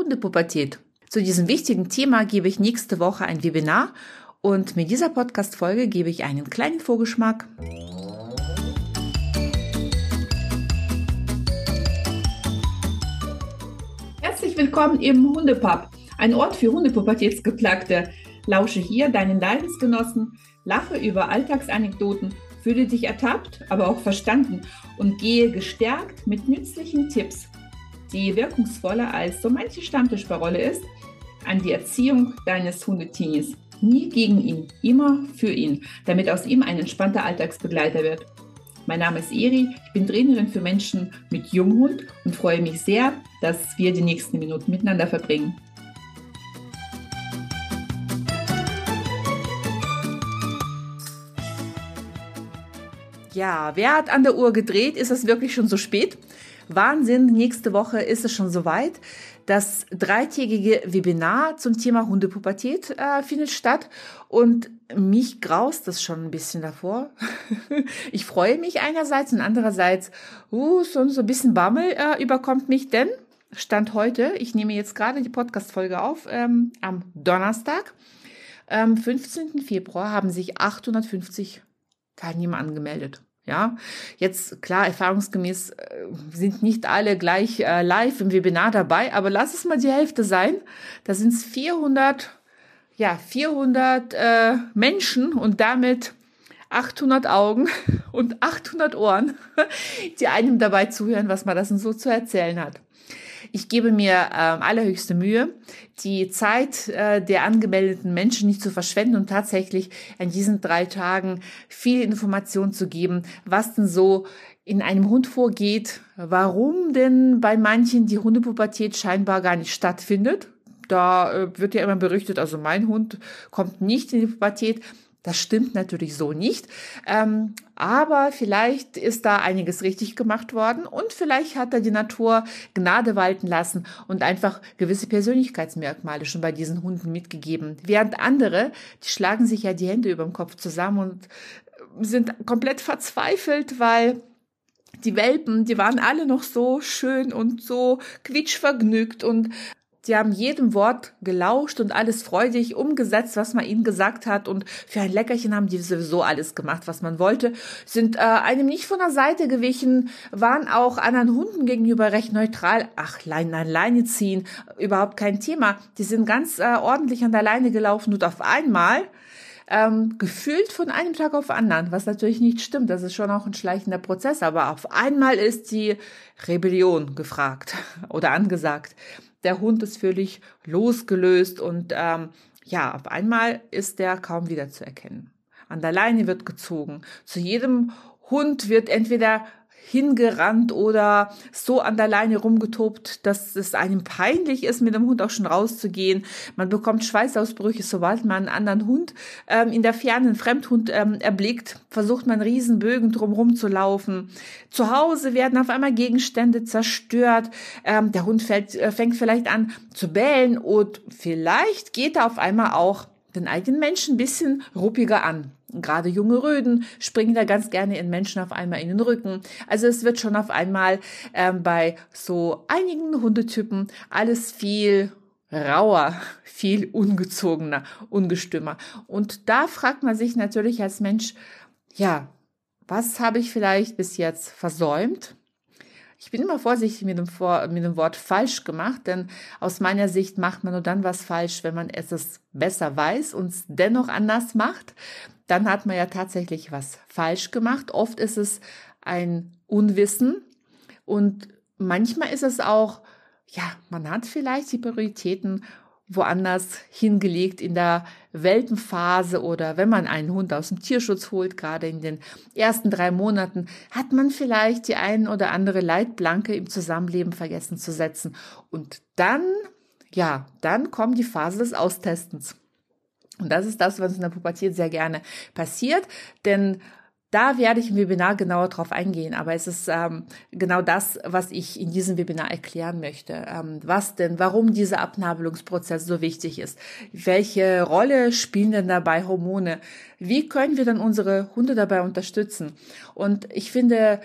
Hundepubertät. Zu diesem wichtigen Thema gebe ich nächste Woche ein Webinar und mit dieser Podcast-Folge gebe ich einen kleinen Vorgeschmack. Herzlich willkommen im Hundepub, ein Ort für Hundepubertätsgeplagte. Lausche hier deinen Leidensgenossen, lache über Alltagsanekdoten, fühle dich ertappt, aber auch verstanden und gehe gestärkt mit nützlichen Tipps, die wirkungsvoller als so manche Stammtischparole ist, an die Erziehung deines Hundetinis. Nie gegen ihn, immer für ihn, damit aus ihm ein entspannter Alltagsbegleiter wird. Mein Name ist Eri, ich bin Trainerin für Menschen mit Junghund und freue mich sehr, dass wir die nächsten Minuten miteinander verbringen. Ja, wer hat an der Uhr gedreht? Ist es wirklich schon so spät? Wahnsinn, nächste Woche ist es schon soweit. Das dreitägige Webinar zum Thema Hundepubertät äh, findet statt und mich graust das schon ein bisschen davor. ich freue mich einerseits und andererseits, uh, so, so ein bisschen Bammel äh, überkommt mich, denn Stand heute, ich nehme jetzt gerade die Podcast-Folge auf, ähm, am Donnerstag, am 15. Februar haben sich 850 Teilnehmer angemeldet. Ja, jetzt klar, erfahrungsgemäß äh, sind nicht alle gleich äh, live im Webinar dabei, aber lass es mal die Hälfte sein. Da sind es 400, ja, 400 äh, Menschen und damit 800 Augen und 800 Ohren, die einem dabei zuhören, was man das so zu erzählen hat. Ich gebe mir äh, allerhöchste Mühe, die Zeit äh, der angemeldeten Menschen nicht zu verschwenden und tatsächlich an diesen drei Tagen viel Information zu geben, was denn so in einem Hund vorgeht, warum denn bei manchen die Hundepubertät scheinbar gar nicht stattfindet. Da äh, wird ja immer berichtet, also mein Hund kommt nicht in die Pubertät. Das stimmt natürlich so nicht. Ähm, aber vielleicht ist da einiges richtig gemacht worden und vielleicht hat da die Natur Gnade walten lassen und einfach gewisse Persönlichkeitsmerkmale schon bei diesen Hunden mitgegeben. Während andere, die schlagen sich ja die Hände über dem Kopf zusammen und sind komplett verzweifelt, weil die Welpen, die waren alle noch so schön und so quietschvergnügt und Sie haben jedem Wort gelauscht und alles freudig umgesetzt, was man ihnen gesagt hat. Und für ein Leckerchen haben die sowieso alles gemacht, was man wollte. Sind äh, einem nicht von der Seite gewichen, waren auch anderen Hunden gegenüber recht neutral. Ach, Leine an Leine ziehen, überhaupt kein Thema. Die sind ganz äh, ordentlich an der Leine gelaufen und auf einmal ähm, gefühlt von einem Tag auf anderen, was natürlich nicht stimmt. Das ist schon auch ein schleichender Prozess, aber auf einmal ist die Rebellion gefragt oder angesagt der Hund ist völlig losgelöst und ähm, ja, auf einmal ist der kaum wieder zu erkennen. An der Leine wird gezogen. Zu jedem Hund wird entweder hingerannt oder so an der Leine rumgetobt, dass es einem peinlich ist, mit dem Hund auch schon rauszugehen. Man bekommt Schweißausbrüche, sobald man einen anderen Hund ähm, in der Ferne, einen Fremdhund ähm, erblickt, versucht man Riesenbögen drumherum zu laufen. Zu Hause werden auf einmal Gegenstände zerstört. Ähm, der Hund fällt, äh, fängt vielleicht an zu bellen und vielleicht geht er auf einmal auch den eigenen Menschen ein bisschen ruppiger an. Gerade junge Röden springen da ganz gerne in Menschen auf einmal in den Rücken. Also es wird schon auf einmal ähm, bei so einigen Hundetypen alles viel rauer, viel ungezogener, ungestümmer. Und da fragt man sich natürlich als Mensch, ja, was habe ich vielleicht bis jetzt versäumt? Ich bin immer vorsichtig mit dem, Vor mit dem Wort falsch gemacht, denn aus meiner Sicht macht man nur dann was falsch, wenn man es besser weiß und es dennoch anders macht. Dann hat man ja tatsächlich was falsch gemacht. Oft ist es ein Unwissen und manchmal ist es auch, ja, man hat vielleicht die Prioritäten woanders hingelegt in der Welpenphase oder wenn man einen Hund aus dem Tierschutz holt, gerade in den ersten drei Monaten, hat man vielleicht die ein oder andere Leitplanke im Zusammenleben vergessen zu setzen. Und dann, ja, dann kommt die Phase des Austestens. Und das ist das, was in der Pubertät sehr gerne passiert, denn da werde ich im Webinar genauer drauf eingehen, aber es ist ähm, genau das, was ich in diesem Webinar erklären möchte. Ähm, was denn, warum dieser Abnabelungsprozess so wichtig ist? Welche Rolle spielen denn dabei Hormone? Wie können wir dann unsere Hunde dabei unterstützen? Und ich finde,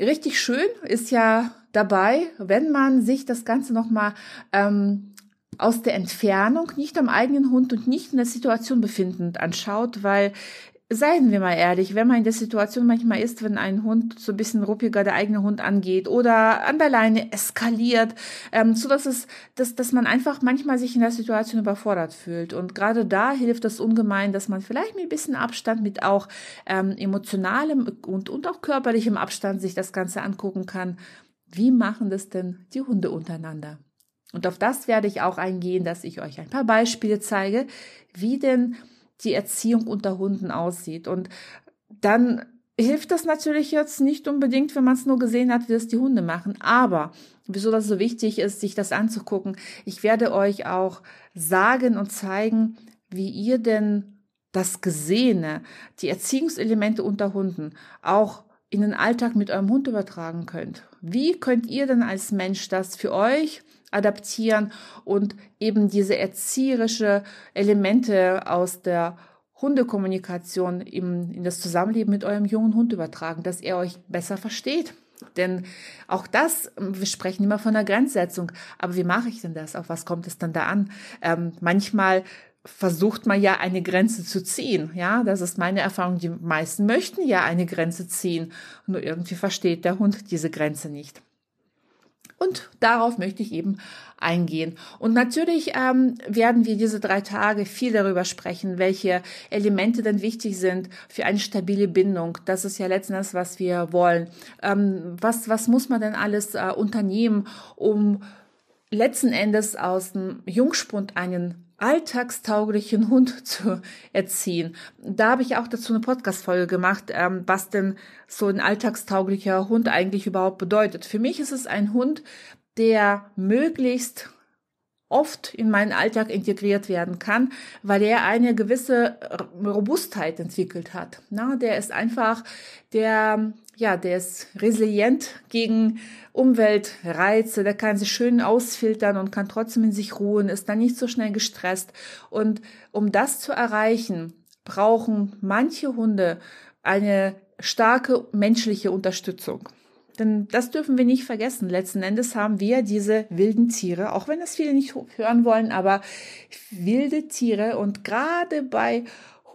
richtig schön ist ja dabei, wenn man sich das Ganze nochmal ähm, aus der Entfernung, nicht am eigenen Hund und nicht in der Situation befindend anschaut, weil Seien wir mal ehrlich, wenn man in der Situation manchmal ist, wenn ein Hund so ein bisschen ruppiger der eigene Hund angeht oder an der Leine eskaliert, ähm, so dass es, dass, dass man einfach manchmal sich in der Situation überfordert fühlt. Und gerade da hilft es ungemein, dass man vielleicht mit ein bisschen Abstand, mit auch ähm, emotionalem und, und auch körperlichem Abstand sich das Ganze angucken kann. Wie machen das denn die Hunde untereinander? Und auf das werde ich auch eingehen, dass ich euch ein paar Beispiele zeige, wie denn die Erziehung unter Hunden aussieht. Und dann hilft das natürlich jetzt nicht unbedingt, wenn man es nur gesehen hat, wie das die Hunde machen. Aber wieso das so wichtig ist, sich das anzugucken, ich werde euch auch sagen und zeigen, wie ihr denn das Gesehene, die Erziehungselemente unter Hunden auch in den Alltag mit eurem Hund übertragen könnt. Wie könnt ihr denn als Mensch das für euch adaptieren und eben diese erzieherische Elemente aus der Hundekommunikation im, in das Zusammenleben mit eurem jungen Hund übertragen, dass er euch besser versteht. Denn auch das, wir sprechen immer von der Grenzsetzung, aber wie mache ich denn das? Auf was kommt es dann da an? Ähm, manchmal versucht man ja eine Grenze zu ziehen. Ja, das ist meine Erfahrung. Die meisten möchten ja eine Grenze ziehen. Nur irgendwie versteht der Hund diese Grenze nicht. Und darauf möchte ich eben eingehen. Und natürlich ähm, werden wir diese drei Tage viel darüber sprechen, welche Elemente denn wichtig sind für eine stabile Bindung. Das ist ja letztendlich, was wir wollen. Ähm, was, was muss man denn alles äh, unternehmen, um letzten Endes aus dem Jungspund einen alltagstauglichen Hund zu erziehen. Da habe ich auch dazu eine Podcast-Folge gemacht, ähm, was denn so ein alltagstauglicher Hund eigentlich überhaupt bedeutet. Für mich ist es ein Hund, der möglichst oft in meinen Alltag integriert werden kann, weil er eine gewisse Robustheit entwickelt hat. Na, der ist einfach, der, ja, der ist resilient gegen Umweltreize, der kann sich schön ausfiltern und kann trotzdem in sich ruhen, ist dann nicht so schnell gestresst. Und um das zu erreichen, brauchen manche Hunde eine starke menschliche Unterstützung. Denn das dürfen wir nicht vergessen. Letzten Endes haben wir diese wilden Tiere, auch wenn das viele nicht hören wollen, aber wilde Tiere und gerade bei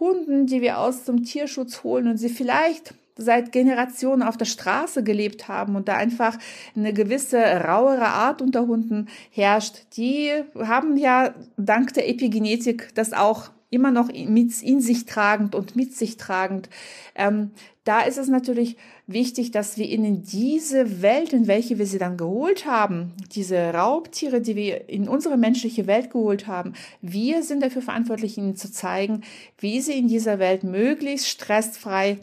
Hunden, die wir aus dem Tierschutz holen und sie vielleicht seit Generationen auf der Straße gelebt haben und da einfach eine gewisse rauere Art unter Hunden herrscht, die haben ja dank der Epigenetik das auch immer noch mit in sich tragend und mit sich tragend. Ähm, da ist es natürlich wichtig, dass wir ihnen diese Welt, in welche wir sie dann geholt haben, diese Raubtiere, die wir in unsere menschliche Welt geholt haben, wir sind dafür verantwortlich, ihnen zu zeigen, wie sie in dieser Welt möglichst stressfrei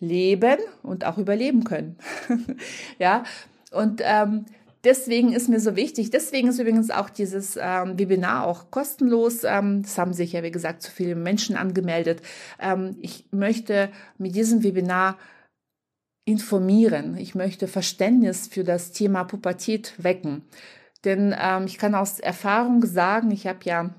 leben und auch überleben können. ja, und ähm, deswegen ist mir so wichtig. Deswegen ist übrigens auch dieses ähm, Webinar auch kostenlos. Ähm, das haben sich ja, wie gesagt, zu viele Menschen angemeldet. Ähm, ich möchte mit diesem Webinar informieren. Ich möchte Verständnis für das Thema Pubertät wecken. Denn ähm, ich kann aus Erfahrung sagen, ich habe ja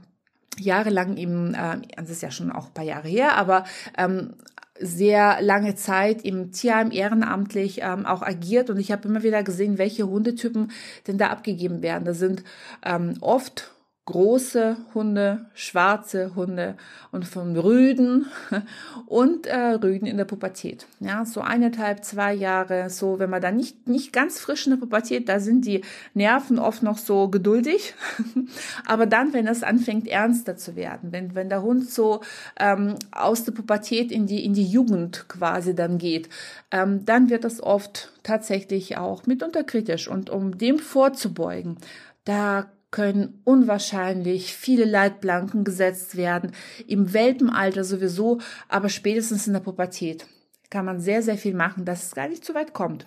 jahrelang eben, äh, das ist ja schon auch ein paar Jahre her, aber ähm, sehr lange Zeit im Tierheim ehrenamtlich ähm, auch agiert und ich habe immer wieder gesehen, welche Hundetypen denn da abgegeben werden. Da sind ähm, oft große Hunde, schwarze Hunde und von Rüden und äh, Rüden in der Pubertät. Ja, so eineinhalb, zwei Jahre, so wenn man da nicht, nicht ganz frisch in der Pubertät, da sind die Nerven oft noch so geduldig. Aber dann, wenn es anfängt ernster zu werden, wenn, wenn der Hund so ähm, aus der Pubertät in die, in die Jugend quasi dann geht, ähm, dann wird das oft tatsächlich auch mitunter kritisch. Und um dem vorzubeugen, da können unwahrscheinlich viele Leitplanken gesetzt werden, im Welpenalter sowieso, aber spätestens in der Pubertät kann man sehr, sehr viel machen, dass es gar nicht zu weit kommt.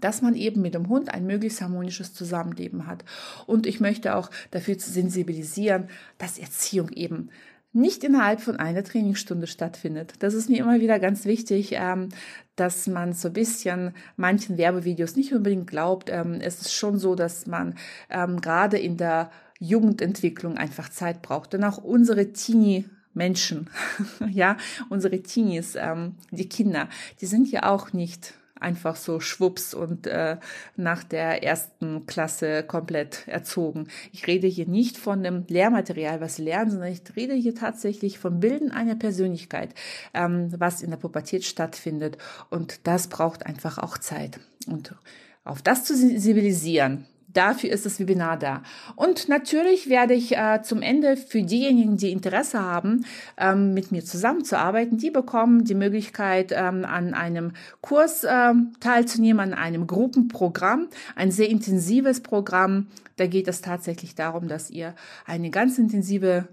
Dass man eben mit dem Hund ein möglichst harmonisches Zusammenleben hat. Und ich möchte auch dafür sensibilisieren, dass Erziehung eben nicht innerhalb von einer Trainingsstunde stattfindet. Das ist mir immer wieder ganz wichtig, ähm, dass man so ein bisschen manchen Werbevideos nicht unbedingt glaubt. Ähm, es ist schon so, dass man ähm, gerade in der Jugendentwicklung einfach Zeit braucht. Denn auch unsere Teenie Menschen, ja, unsere Teenies, ähm, die Kinder, die sind ja auch nicht einfach so schwupps und äh, nach der ersten Klasse komplett erzogen. Ich rede hier nicht von dem Lehrmaterial, was sie lernen, sondern ich rede hier tatsächlich vom Bilden einer Persönlichkeit, ähm, was in der Pubertät stattfindet. Und das braucht einfach auch Zeit. Und auf das zu sensibilisieren, Dafür ist das Webinar da. Und natürlich werde ich äh, zum Ende für diejenigen, die Interesse haben, ähm, mit mir zusammenzuarbeiten, die bekommen die Möglichkeit, ähm, an einem Kurs äh, teilzunehmen, an einem Gruppenprogramm, ein sehr intensives Programm. Da geht es tatsächlich darum, dass ihr eine ganz intensive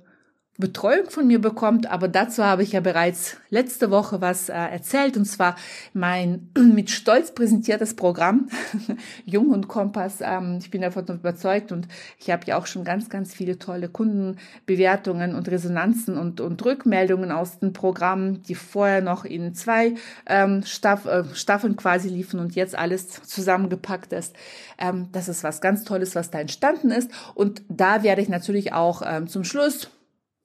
Betreuung von mir bekommt, aber dazu habe ich ja bereits letzte Woche was äh, erzählt und zwar mein mit Stolz präsentiertes Programm Jung und Kompass. Ähm, ich bin davon überzeugt und ich habe ja auch schon ganz, ganz viele tolle Kundenbewertungen und Resonanzen und, und Rückmeldungen aus den Programmen, die vorher noch in zwei ähm, Staff, äh, Staffeln quasi liefen und jetzt alles zusammengepackt ist. Ähm, das ist was ganz Tolles, was da entstanden ist und da werde ich natürlich auch ähm, zum Schluss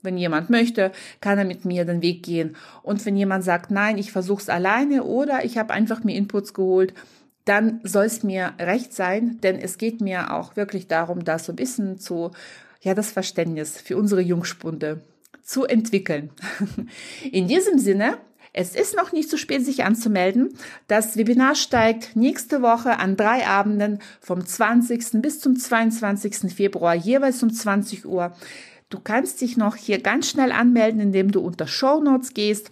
wenn jemand möchte, kann er mit mir den Weg gehen. Und wenn jemand sagt, nein, ich versuche es alleine oder ich habe einfach mir Inputs geholt, dann soll es mir recht sein, denn es geht mir auch wirklich darum, das so ein bisschen zu, ja, das Verständnis für unsere Jungspunde zu entwickeln. In diesem Sinne, es ist noch nicht zu spät, sich anzumelden. Das Webinar steigt nächste Woche an drei Abenden vom 20. bis zum 22. Februar jeweils um 20 Uhr. Du kannst dich noch hier ganz schnell anmelden, indem du unter Show Notes gehst.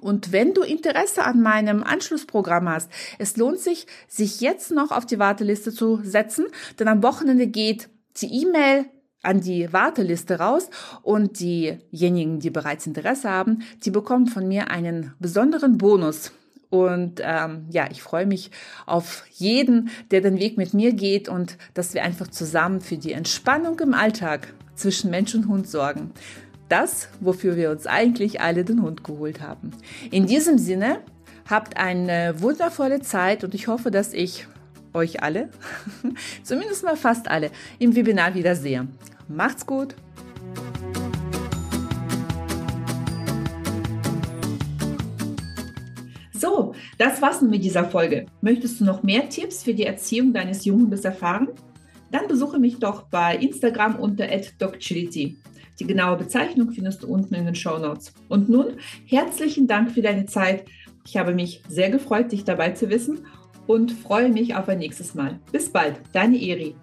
Und wenn du Interesse an meinem Anschlussprogramm hast, es lohnt sich, sich jetzt noch auf die Warteliste zu setzen, denn am Wochenende geht die E-Mail an die Warteliste raus und diejenigen, die bereits Interesse haben, die bekommen von mir einen besonderen Bonus. Und ähm, ja, ich freue mich auf jeden, der den Weg mit mir geht und dass wir einfach zusammen für die Entspannung im Alltag zwischen Mensch und Hund sorgen. Das, wofür wir uns eigentlich alle den Hund geholt haben. In diesem Sinne, habt eine wundervolle Zeit und ich hoffe, dass ich euch alle, zumindest mal fast alle, im Webinar wiedersehe. Macht's gut! So, das war's mit dieser Folge. Möchtest du noch mehr Tipps für die Erziehung deines Junghundes erfahren? Dann besuche mich doch bei Instagram unter @docchility. Die genaue Bezeichnung findest du unten in den Show Notes. Und nun herzlichen Dank für deine Zeit. Ich habe mich sehr gefreut, dich dabei zu wissen und freue mich auf ein nächstes Mal. Bis bald, deine Eri.